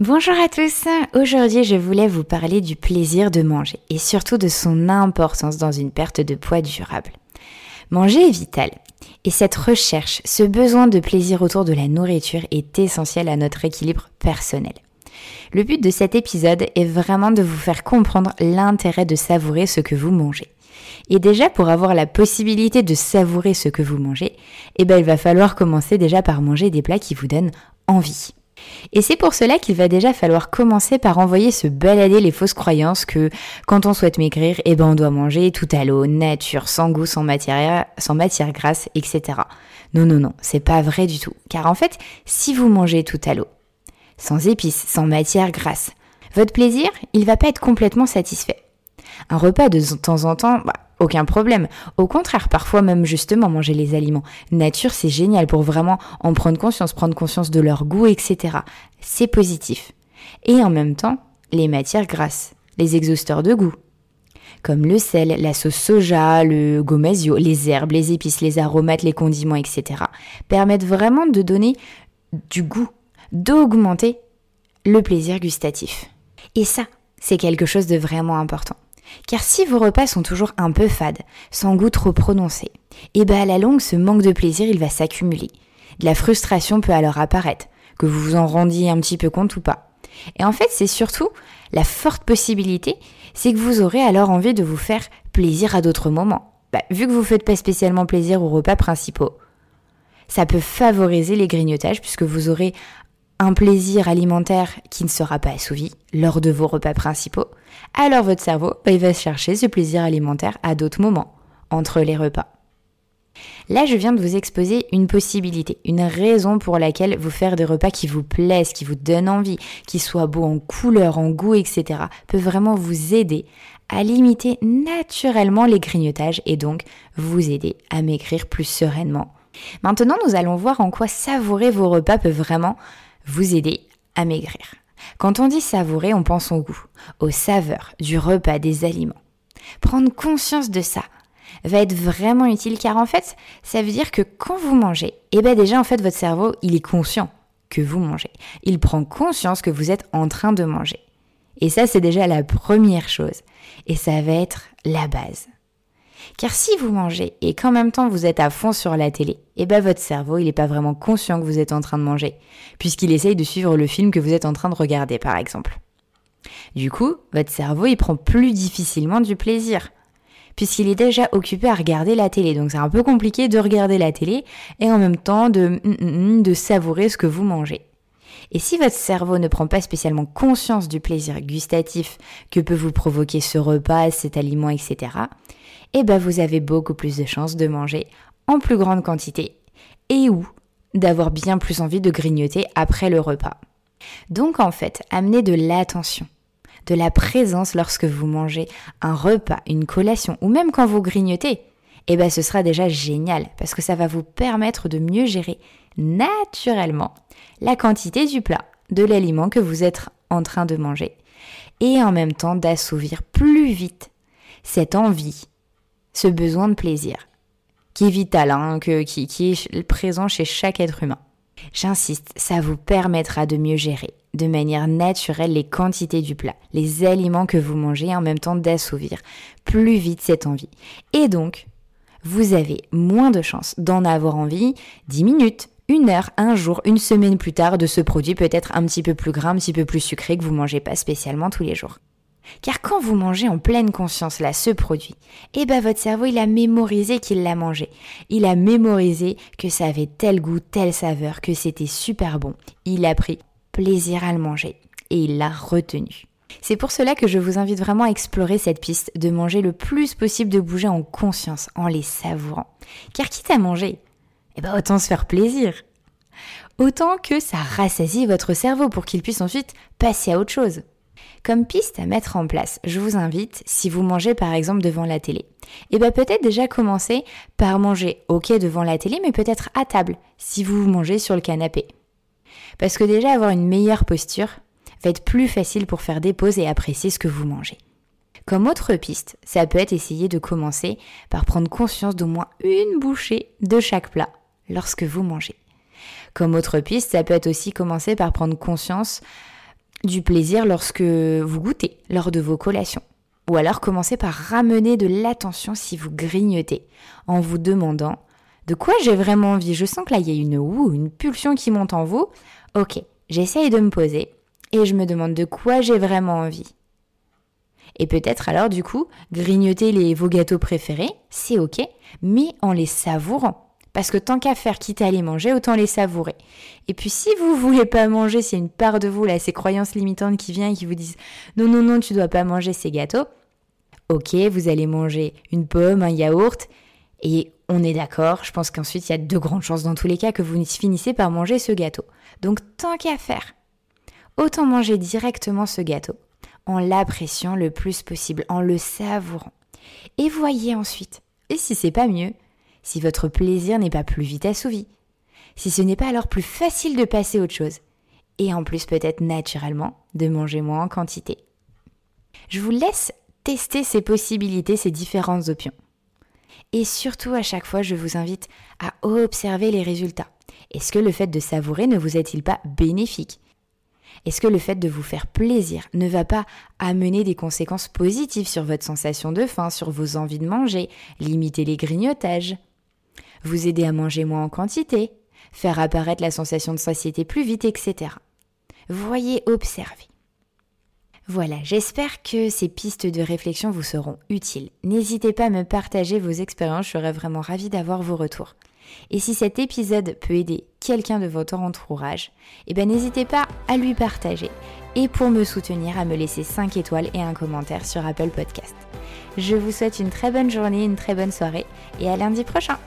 Bonjour à tous, aujourd'hui je voulais vous parler du plaisir de manger et surtout de son importance dans une perte de poids durable. Manger est vital et cette recherche, ce besoin de plaisir autour de la nourriture est essentiel à notre équilibre personnel. Le but de cet épisode est vraiment de vous faire comprendre l'intérêt de savourer ce que vous mangez. Et déjà, pour avoir la possibilité de savourer ce que vous mangez, eh ben, il va falloir commencer déjà par manger des plats qui vous donnent envie. Et c'est pour cela qu'il va déjà falloir commencer par envoyer se balader les fausses croyances que quand on souhaite maigrir, eh ben on doit manger tout à l'eau, nature, sans goût, sans matière, sans matière grasse, etc. Non, non, non, c'est pas vrai du tout. Car en fait, si vous mangez tout à l'eau, sans épices, sans matière grasse, votre plaisir, il va pas être complètement satisfait. Un repas de temps en temps, bah, aucun problème. Au contraire, parfois même justement manger les aliments nature, c'est génial pour vraiment en prendre conscience, prendre conscience de leur goût, etc. C'est positif. Et en même temps, les matières grasses, les exhausteurs de goût, comme le sel, la sauce soja, le gomasio, les herbes, les épices, les aromates, les condiments, etc., permettent vraiment de donner du goût, d'augmenter le plaisir gustatif. Et ça, c'est quelque chose de vraiment important. Car si vos repas sont toujours un peu fades, sans goût trop prononcé, et eh ben à la longue, ce manque de plaisir, il va s'accumuler. De la frustration peut alors apparaître, que vous vous en rendiez un petit peu compte ou pas. Et en fait, c'est surtout la forte possibilité, c'est que vous aurez alors envie de vous faire plaisir à d'autres moments. Bah, vu que vous faites pas spécialement plaisir aux repas principaux, ça peut favoriser les grignotages puisque vous aurez un plaisir alimentaire qui ne sera pas assouvi lors de vos repas principaux, alors votre cerveau va chercher ce plaisir alimentaire à d'autres moments, entre les repas. Là, je viens de vous exposer une possibilité, une raison pour laquelle vous faire des repas qui vous plaisent, qui vous donnent envie, qui soient beaux en couleur, en goût, etc., peut vraiment vous aider à limiter naturellement les grignotages et donc vous aider à maigrir plus sereinement. Maintenant, nous allons voir en quoi savourer vos repas peut vraiment vous aider à maigrir. Quand on dit savourer, on pense au goût, aux saveurs du repas, des aliments. Prendre conscience de ça va être vraiment utile car en fait, ça veut dire que quand vous mangez, eh ben déjà en fait votre cerveau, il est conscient que vous mangez. Il prend conscience que vous êtes en train de manger. Et ça, c'est déjà la première chose. Et ça va être la base. Car si vous mangez et qu'en même temps vous êtes à fond sur la télé, eh ben votre cerveau, il n'est pas vraiment conscient que vous êtes en train de manger, puisqu'il essaye de suivre le film que vous êtes en train de regarder, par exemple. Du coup, votre cerveau, il prend plus difficilement du plaisir, puisqu'il est déjà occupé à regarder la télé. Donc c'est un peu compliqué de regarder la télé et en même temps de, mm, mm, mm, de savourer ce que vous mangez. Et si votre cerveau ne prend pas spécialement conscience du plaisir gustatif que peut vous provoquer ce repas, cet aliment, etc., eh ben vous avez beaucoup plus de chances de manger en plus grande quantité et ou d'avoir bien plus envie de grignoter après le repas. Donc en fait, amenez de l'attention, de la présence lorsque vous mangez un repas, une collation ou même quand vous grignotez. Eh ben ce sera déjà génial parce que ça va vous permettre de mieux gérer naturellement la quantité du plat, de l'aliment que vous êtes en train de manger et en même temps d'assouvir plus vite cette envie, ce besoin de plaisir qui est vital, hein, que, qui, est présent chez chaque être humain. J'insiste, ça vous permettra de mieux gérer de manière naturelle les quantités du plat, les aliments que vous mangez en même temps d'assouvir plus vite cette envie. Et donc, vous avez moins de chances d'en avoir envie 10 minutes, une heure, un jour, une semaine plus tard de ce produit peut-être un petit peu plus gras, un petit peu plus sucré que vous mangez pas spécialement tous les jours. Car quand vous mangez en pleine conscience là ce produit, eh ben votre cerveau il a mémorisé qu'il l'a mangé. Il a mémorisé que ça avait tel goût, telle saveur, que c'était super bon. Il a pris plaisir à le manger et il l'a retenu. C'est pour cela que je vous invite vraiment à explorer cette piste de manger le plus possible, de bouger en conscience, en les savourant. Car quitte à manger, eh ben autant se faire plaisir. autant que ça rassasie votre cerveau pour qu'il puisse ensuite passer à autre chose. Comme piste à mettre en place, je vous invite, si vous mangez par exemple devant la télé, et eh bien peut-être déjà commencer par manger ok devant la télé, mais peut-être à table, si vous mangez sur le canapé. Parce que déjà avoir une meilleure posture va être plus facile pour faire des pauses et apprécier ce que vous mangez. Comme autre piste, ça peut être essayer de commencer par prendre conscience d'au moins une bouchée de chaque plat lorsque vous mangez. Comme autre piste, ça peut être aussi commencer par prendre conscience du plaisir lorsque vous goûtez, lors de vos collations. Ou alors commencez par ramener de l'attention si vous grignotez, en vous demandant de quoi j'ai vraiment envie? Je sens que là, il y a une ou une pulsion qui monte en vous. Ok, j'essaye de me poser et je me demande de quoi j'ai vraiment envie. Et peut-être alors du coup, grignoter les, vos gâteaux préférés, c'est ok, mais en les savourant. Parce que tant qu'à faire, quitte à les manger, autant les savourer. Et puis si vous voulez pas manger, c'est une part de vous, là, ces croyances limitantes qui viennent et qui vous disent non, non, non, tu dois pas manger ces gâteaux. Ok, vous allez manger une pomme, un yaourt, et on est d'accord, je pense qu'ensuite il y a de grandes chances dans tous les cas que vous finissez par manger ce gâteau. Donc tant qu'à faire, autant manger directement ce gâteau, en l'appréciant le plus possible, en le savourant. Et voyez ensuite, et si c'est pas mieux, si votre plaisir n'est pas plus vite assouvi, si ce n'est pas alors plus facile de passer autre chose, et en plus peut-être naturellement de manger moins en quantité. Je vous laisse tester ces possibilités, ces différentes options. Et surtout à chaque fois, je vous invite à observer les résultats. Est-ce que le fait de savourer ne vous est-il pas bénéfique? Est-ce que le fait de vous faire plaisir ne va pas amener des conséquences positives sur votre sensation de faim, sur vos envies de manger, limiter les grignotages? Vous aider à manger moins en quantité, faire apparaître la sensation de satiété plus vite, etc. Voyez, observez. Voilà, j'espère que ces pistes de réflexion vous seront utiles. N'hésitez pas à me partager vos expériences, je serais vraiment ravie d'avoir vos retours. Et si cet épisode peut aider quelqu'un de votre entourage, eh ben n'hésitez pas à lui partager. Et pour me soutenir, à me laisser 5 étoiles et un commentaire sur Apple Podcast. Je vous souhaite une très bonne journée, une très bonne soirée et à lundi prochain.